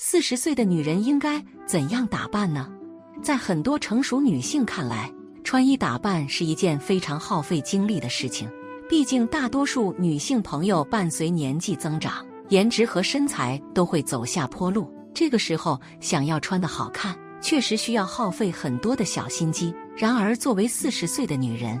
四十岁的女人应该怎样打扮呢？在很多成熟女性看来，穿衣打扮是一件非常耗费精力的事情。毕竟，大多数女性朋友伴随年纪增长，颜值和身材都会走下坡路。这个时候，想要穿得好看，确实需要耗费很多的小心机。然而，作为四十岁的女人，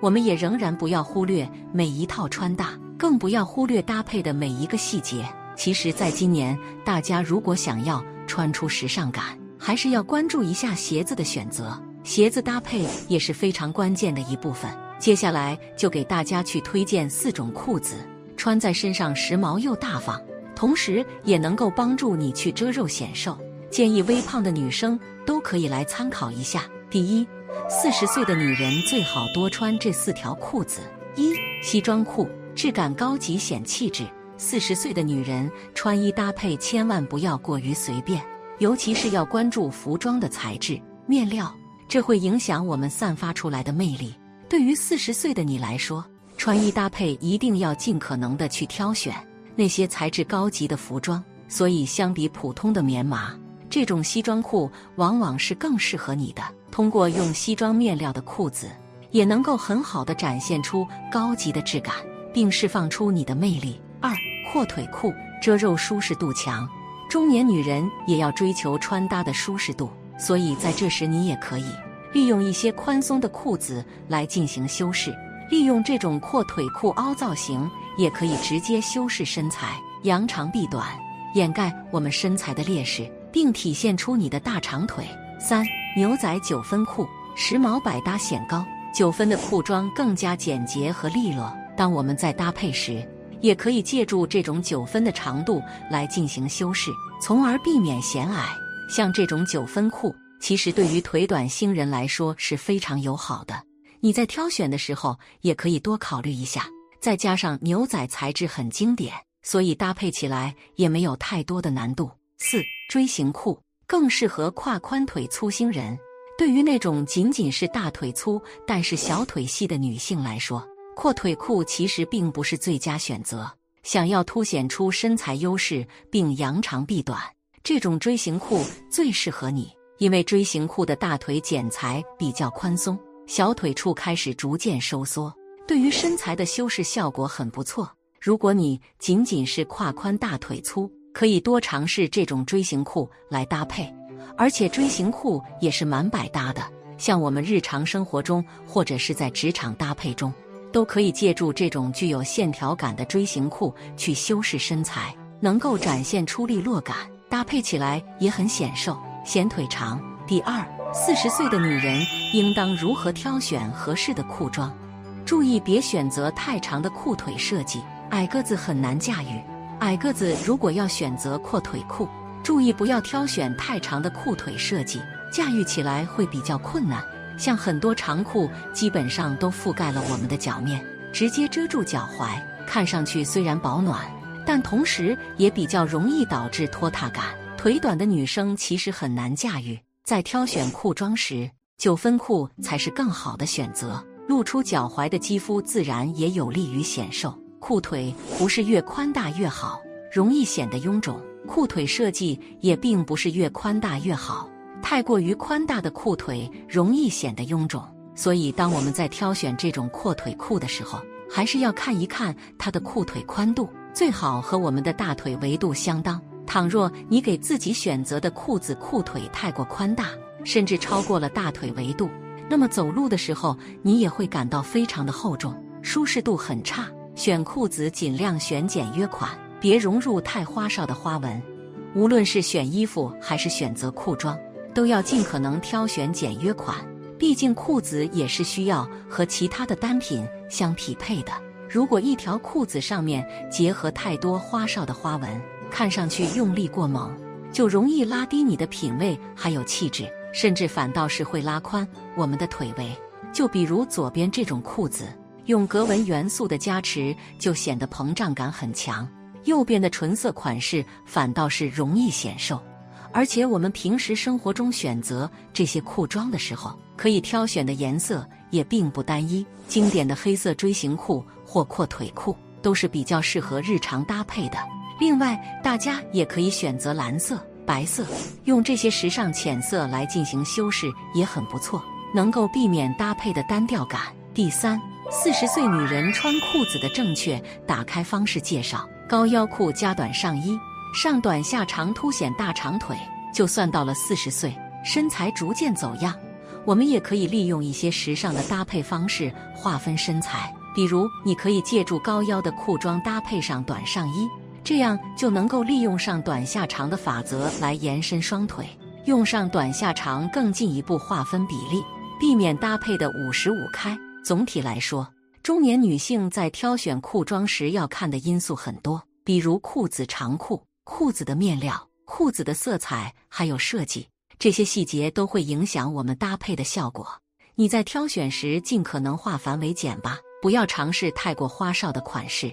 我们也仍然不要忽略每一套穿搭，更不要忽略搭配的每一个细节。其实，在今年，大家如果想要穿出时尚感，还是要关注一下鞋子的选择。鞋子搭配也是非常关键的一部分。接下来就给大家去推荐四种裤子，穿在身上时髦又大方，同时也能够帮助你去遮肉显瘦。建议微胖的女生都可以来参考一下。第一，四十岁的女人最好多穿这四条裤子：一、西装裤，质感高级显气质。四十岁的女人穿衣搭配千万不要过于随便，尤其是要关注服装的材质、面料，这会影响我们散发出来的魅力。对于四十岁的你来说，穿衣搭配一定要尽可能的去挑选那些材质高级的服装。所以，相比普通的棉麻，这种西装裤往往是更适合你的。通过用西装面料的裤子，也能够很好的展现出高级的质感，并释放出你的魅力。二阔腿裤遮肉舒适度强，中年女人也要追求穿搭的舒适度，所以在这时你也可以利用一些宽松的裤子来进行修饰。利用这种阔腿裤凹造型，也可以直接修饰身材，扬长避短，掩盖我们身材的劣势，并体现出你的大长腿。三牛仔九分裤时髦百搭显高，九分的裤装更加简洁和利落。当我们在搭配时，也可以借助这种九分的长度来进行修饰，从而避免显矮。像这种九分裤，其实对于腿短星人来说是非常友好的。你在挑选的时候也可以多考虑一下。再加上牛仔材质很经典，所以搭配起来也没有太多的难度。四锥形裤更适合胯宽腿粗星人。对于那种仅仅是大腿粗但是小腿细的女性来说，阔腿裤其实并不是最佳选择。想要凸显出身材优势并扬长避短，这种锥形裤最适合你。因为锥形裤的大腿剪裁比较宽松，小腿处开始逐渐收缩，对于身材的修饰效果很不错。如果你仅仅是胯宽大腿粗，可以多尝试这种锥形裤来搭配。而且锥形裤也是蛮百搭的，像我们日常生活中或者是在职场搭配中。都可以借助这种具有线条感的锥形裤去修饰身材，能够展现出利落感，搭配起来也很显瘦、显腿长。第二，四十岁的女人应当如何挑选合适的裤装？注意别选择太长的裤腿设计，矮个子很难驾驭。矮个子如果要选择阔腿裤，注意不要挑选太长的裤腿设计，驾驭起来会比较困难。像很多长裤基本上都覆盖了我们的脚面，直接遮住脚踝，看上去虽然保暖，但同时也比较容易导致拖沓感。腿短的女生其实很难驾驭，在挑选裤装时，九分裤才是更好的选择。露出脚踝的肌肤自然也有利于显瘦。裤腿不是越宽大越好，容易显得臃肿。裤腿设计也并不是越宽大越好。太过于宽大的裤腿容易显得臃肿，所以当我们在挑选这种阔腿裤的时候，还是要看一看它的裤腿宽度，最好和我们的大腿围度相当。倘若你给自己选择的裤子裤腿太过宽大，甚至超过了大腿围度，那么走路的时候你也会感到非常的厚重，舒适度很差。选裤子尽量选简约款，别融入太花哨的花纹。无论是选衣服还是选择裤装。都要尽可能挑选简约款，毕竟裤子也是需要和其他的单品相匹配的。如果一条裤子上面结合太多花哨的花纹，看上去用力过猛，就容易拉低你的品味还有气质，甚至反倒是会拉宽我们的腿围。就比如左边这种裤子，用格纹元素的加持，就显得膨胀感很强；右边的纯色款式反倒是容易显瘦。而且我们平时生活中选择这些裤装的时候，可以挑选的颜色也并不单一。经典的黑色锥形裤或阔腿裤都是比较适合日常搭配的。另外，大家也可以选择蓝色、白色，用这些时尚浅色来进行修饰也很不错，能够避免搭配的单调感。第三，四十岁女人穿裤子的正确打开方式介绍：高腰裤加短上衣，上短下长，凸显大长腿。就算到了四十岁，身材逐渐走样，我们也可以利用一些时尚的搭配方式划分身材。比如，你可以借助高腰的裤装搭配上短上衣，这样就能够利用上短下长的法则来延伸双腿，用上短下长更进一步划分比例，避免搭配的五十五开。总体来说，中年女性在挑选裤装时要看的因素很多，比如裤子长裤、裤子的面料、裤子的色彩，还有设计，这些细节都会影响我们搭配的效果。你在挑选时尽可能化繁为简吧。不要尝试太过花哨的款式。